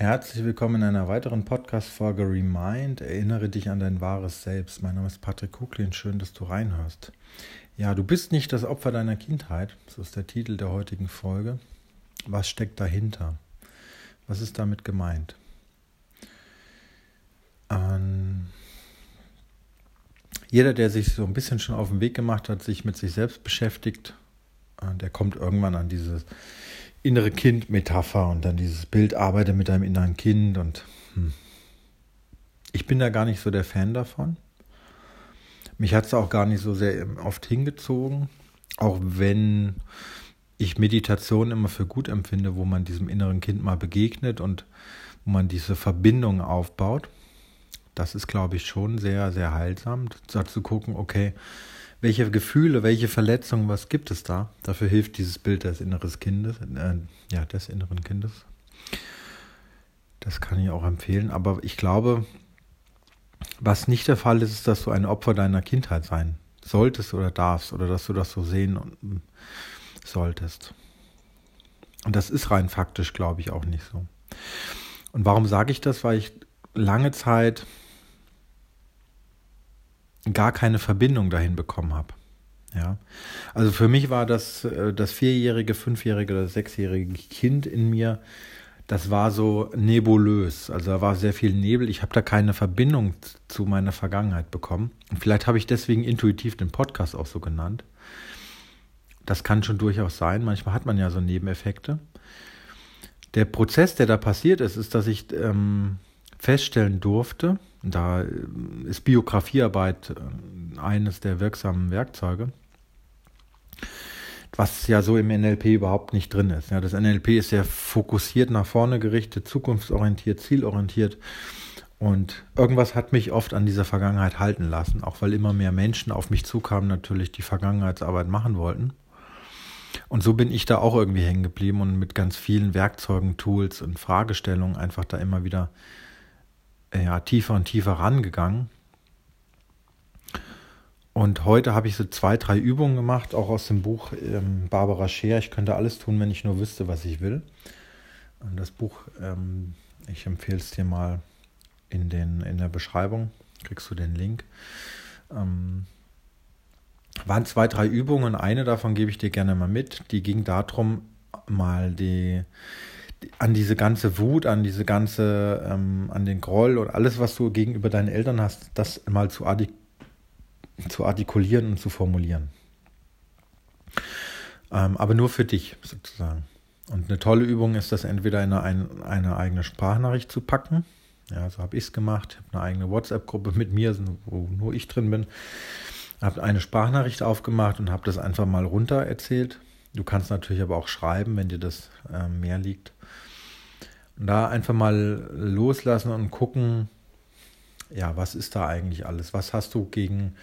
Herzlich willkommen in einer weiteren Podcast-Folge Remind. Erinnere dich an dein wahres Selbst. Mein Name ist Patrick Kuklin. Schön, dass du reinhörst. Ja, du bist nicht das Opfer deiner Kindheit. So ist der Titel der heutigen Folge. Was steckt dahinter? Was ist damit gemeint? Ähm, jeder, der sich so ein bisschen schon auf den Weg gemacht hat, sich mit sich selbst beschäftigt, äh, der kommt irgendwann an dieses innere Kind-Metapher und dann dieses Bild, arbeite mit deinem inneren Kind und hm. ich bin da gar nicht so der Fan davon. Mich hat es auch gar nicht so sehr oft hingezogen, auch wenn ich Meditation immer für gut empfinde, wo man diesem inneren Kind mal begegnet und wo man diese Verbindung aufbaut. Das ist, glaube ich, schon sehr, sehr heilsam, da zu gucken, okay, welche Gefühle, welche Verletzungen, was gibt es da? Dafür hilft dieses Bild des inneren Kindes, äh, ja, des inneren Kindes. Das kann ich auch empfehlen. Aber ich glaube, was nicht der Fall ist, ist, dass du ein Opfer deiner Kindheit sein solltest oder darfst oder dass du das so sehen solltest. Und das ist rein faktisch, glaube ich, auch nicht so. Und warum sage ich das? Weil ich lange Zeit gar keine Verbindung dahin bekommen habe. Ja, also für mich war das äh, das vierjährige, fünfjährige oder sechsjährige Kind in mir, das war so nebulös. Also da war sehr viel Nebel. Ich habe da keine Verbindung zu meiner Vergangenheit bekommen. Und vielleicht habe ich deswegen intuitiv den Podcast auch so genannt. Das kann schon durchaus sein. Manchmal hat man ja so Nebeneffekte. Der Prozess, der da passiert ist, ist, dass ich ähm, feststellen durfte, da ist Biografiearbeit äh, eines der wirksamen Werkzeuge, was ja so im NLP überhaupt nicht drin ist. Ja, das NLP ist sehr fokussiert nach vorne gerichtet, zukunftsorientiert, zielorientiert. Und irgendwas hat mich oft an dieser Vergangenheit halten lassen, auch weil immer mehr Menschen auf mich zukamen, natürlich die Vergangenheitsarbeit machen wollten. Und so bin ich da auch irgendwie hängen geblieben und mit ganz vielen Werkzeugen, Tools und Fragestellungen einfach da immer wieder ja, tiefer und tiefer rangegangen. Und heute habe ich so zwei, drei Übungen gemacht, auch aus dem Buch ähm, Barbara Scheer. Ich könnte alles tun, wenn ich nur wüsste, was ich will. Und das Buch, ähm, ich empfehle es dir mal in, den, in der Beschreibung, kriegst du den Link. Ähm, waren zwei, drei Übungen. Eine davon gebe ich dir gerne mal mit. Die ging darum, mal die, an diese ganze Wut, an diese ganze, ähm, an den Groll und alles, was du gegenüber deinen Eltern hast, das mal zu, artik zu artikulieren und zu formulieren. Ähm, aber nur für dich sozusagen. Und eine tolle Übung ist das entweder in eine, eine eigene Sprachnachricht zu packen. Ja, so habe ich es gemacht. Ich habe eine eigene WhatsApp-Gruppe mit mir, wo nur ich drin bin. Habe eine Sprachnachricht aufgemacht und habe das einfach mal runter erzählt. Du kannst natürlich aber auch schreiben, wenn dir das äh, mehr liegt. Und da einfach mal loslassen und gucken, ja, was ist da eigentlich alles? Was hast du gegen,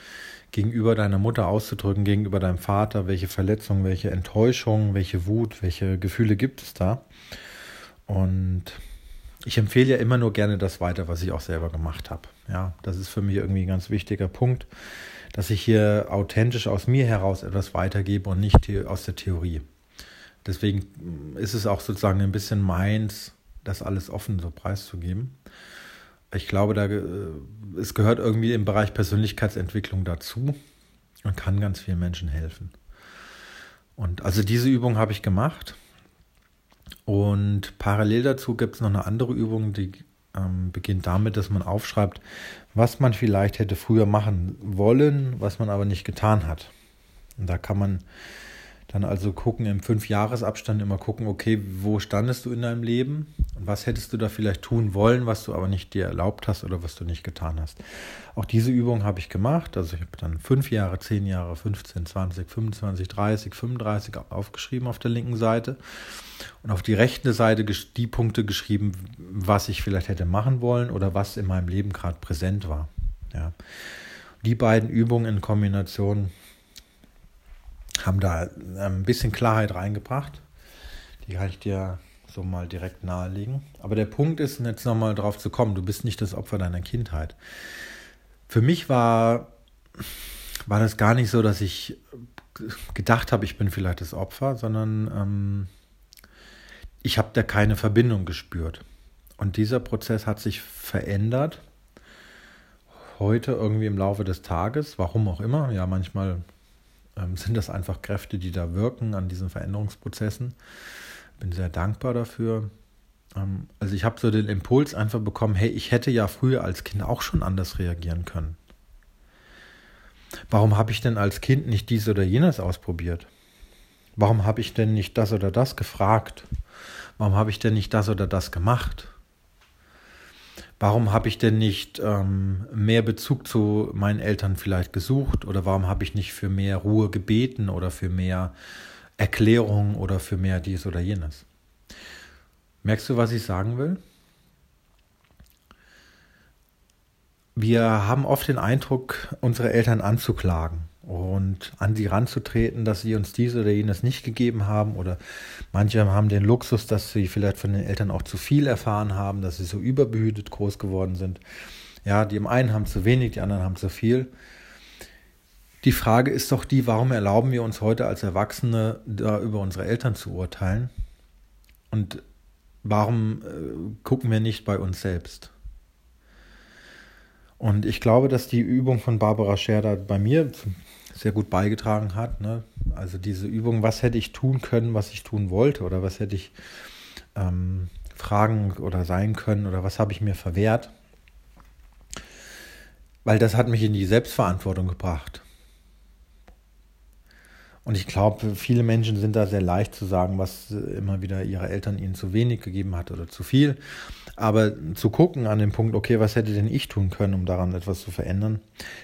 gegenüber deiner Mutter auszudrücken, gegenüber deinem Vater? Welche Verletzungen, welche Enttäuschungen, welche Wut, welche Gefühle gibt es da? Und ich empfehle ja immer nur gerne das weiter, was ich auch selber gemacht habe. Ja, das ist für mich irgendwie ein ganz wichtiger Punkt dass ich hier authentisch aus mir heraus etwas weitergebe und nicht aus der Theorie. Deswegen ist es auch sozusagen ein bisschen meins, das alles offen so preiszugeben. Ich glaube, da, äh, es gehört irgendwie im Bereich Persönlichkeitsentwicklung dazu und kann ganz vielen Menschen helfen. Und also diese Übung habe ich gemacht. Und parallel dazu gibt es noch eine andere Übung, die ähm, beginnt damit, dass man aufschreibt, was man vielleicht hätte früher machen wollen, was man aber nicht getan hat. Und da kann man dann also gucken, im Fünfjahresabstand immer gucken, okay, wo standest du in deinem Leben was hättest du da vielleicht tun wollen, was du aber nicht dir erlaubt hast oder was du nicht getan hast. Auch diese Übung habe ich gemacht. Also ich habe dann fünf Jahre, zehn Jahre, 15, 20, 25, 30, 35 aufgeschrieben auf der linken Seite und auf die rechte Seite die Punkte geschrieben, was ich vielleicht hätte machen wollen oder was in meinem Leben gerade präsent war. Ja. Die beiden Übungen in Kombination haben da ähm, ein bisschen Klarheit reingebracht. Die kann ich dir so mal direkt nahelegen. Aber der Punkt ist, jetzt nochmal drauf zu kommen, du bist nicht das Opfer deiner Kindheit. Für mich war, war das gar nicht so, dass ich gedacht habe, ich bin vielleicht das Opfer, sondern ähm, ich habe da keine Verbindung gespürt. Und dieser Prozess hat sich verändert. Heute irgendwie im Laufe des Tages, warum auch immer. Ja, manchmal ähm, sind das einfach Kräfte, die da wirken an diesen Veränderungsprozessen. Bin sehr dankbar dafür. Ähm, also ich habe so den Impuls einfach bekommen, hey, ich hätte ja früher als Kind auch schon anders reagieren können. Warum habe ich denn als Kind nicht dies oder jenes ausprobiert? Warum habe ich denn nicht das oder das gefragt? Warum habe ich denn nicht das oder das gemacht? Warum habe ich denn nicht ähm, mehr Bezug zu meinen Eltern vielleicht gesucht? Oder warum habe ich nicht für mehr Ruhe gebeten oder für mehr Erklärung oder für mehr dies oder jenes? Merkst du, was ich sagen will? Wir haben oft den Eindruck, unsere Eltern anzuklagen und an sie ranzutreten, dass sie uns dies oder jenes nicht gegeben haben oder manche haben den Luxus, dass sie vielleicht von den Eltern auch zu viel erfahren haben, dass sie so überbehütet groß geworden sind. Ja, die einen haben zu wenig, die anderen haben zu viel. Die Frage ist doch die, warum erlauben wir uns heute als Erwachsene da über unsere Eltern zu urteilen? Und warum äh, gucken wir nicht bei uns selbst? Und ich glaube, dass die Übung von Barbara Scherder bei mir sehr gut beigetragen hat. Ne? Also diese Übung, was hätte ich tun können, was ich tun wollte oder was hätte ich ähm, fragen oder sein können oder was habe ich mir verwehrt. Weil das hat mich in die Selbstverantwortung gebracht. Und ich glaube, viele Menschen sind da sehr leicht zu sagen, was immer wieder ihre Eltern ihnen zu wenig gegeben hat oder zu viel. Aber zu gucken an dem Punkt, okay, was hätte denn ich tun können, um daran etwas zu verändern,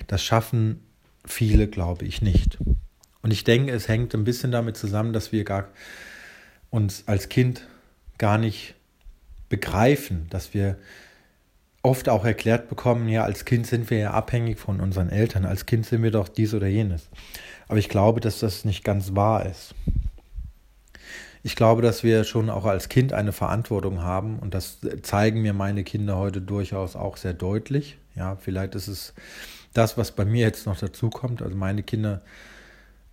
das schaffen viele, glaube ich, nicht. Und ich denke, es hängt ein bisschen damit zusammen, dass wir gar uns als Kind gar nicht begreifen, dass wir oft auch erklärt bekommen, ja, als Kind sind wir ja abhängig von unseren Eltern, als Kind sind wir doch dies oder jenes. Aber ich glaube, dass das nicht ganz wahr ist. Ich glaube, dass wir schon auch als Kind eine Verantwortung haben und das zeigen mir meine Kinder heute durchaus auch sehr deutlich. Ja, vielleicht ist es das, was bei mir jetzt noch dazu kommt. Also meine Kinder,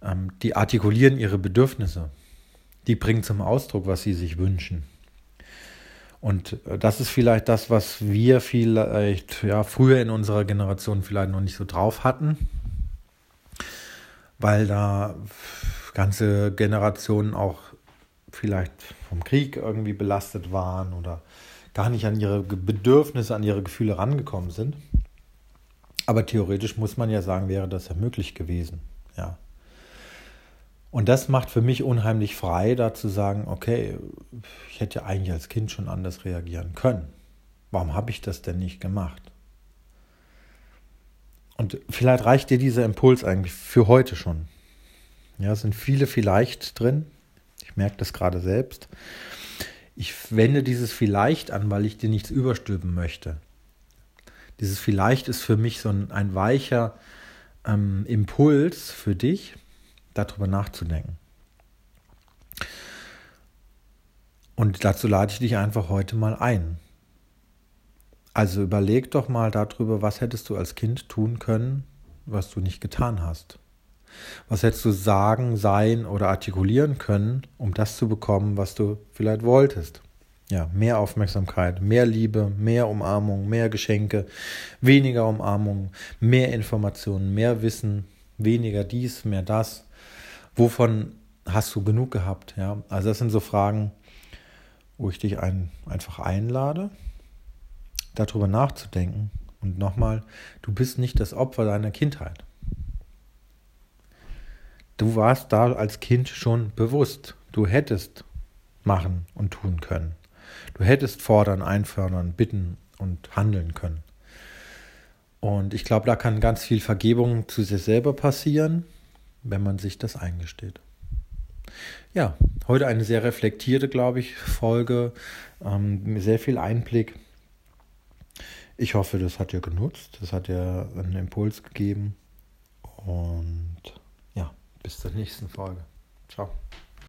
ähm, die artikulieren ihre Bedürfnisse. Die bringen zum Ausdruck, was sie sich wünschen. Und äh, das ist vielleicht das, was wir vielleicht ja, früher in unserer Generation vielleicht noch nicht so drauf hatten, weil da ganze Generationen auch vielleicht vom Krieg irgendwie belastet waren oder gar nicht an ihre Bedürfnisse, an ihre Gefühle rangekommen sind. Aber theoretisch muss man ja sagen, wäre das ja möglich gewesen. Ja. Und das macht für mich unheimlich frei, da zu sagen, okay, ich hätte ja eigentlich als Kind schon anders reagieren können. Warum habe ich das denn nicht gemacht? Und vielleicht reicht dir dieser Impuls eigentlich für heute schon. Ja, es sind viele vielleicht drin. Ich merke das gerade selbst. Ich wende dieses vielleicht an, weil ich dir nichts überstülpen möchte. Dieses vielleicht ist für mich so ein, ein weicher ähm, Impuls für dich, darüber nachzudenken. Und dazu lade ich dich einfach heute mal ein. Also überleg doch mal darüber, was hättest du als Kind tun können, was du nicht getan hast. Was hättest du sagen, sein oder artikulieren können, um das zu bekommen, was du vielleicht wolltest? Ja, mehr Aufmerksamkeit, mehr Liebe, mehr Umarmung, mehr Geschenke, weniger Umarmung, mehr Informationen, mehr Wissen, weniger dies, mehr das. Wovon hast du genug gehabt? Ja, also das sind so Fragen, wo ich dich ein, einfach einlade, darüber nachzudenken. Und nochmal, du bist nicht das Opfer deiner Kindheit. Du warst da als Kind schon bewusst. Du hättest machen und tun können. Du hättest fordern, einfördern, bitten und handeln können. Und ich glaube, da kann ganz viel Vergebung zu sich selber passieren, wenn man sich das eingesteht. Ja, heute eine sehr reflektierte, glaube ich, Folge, ähm, sehr viel Einblick. Ich hoffe, das hat dir genutzt, das hat dir einen Impuls gegeben. Und ja, bis zur nächsten Folge. Ciao.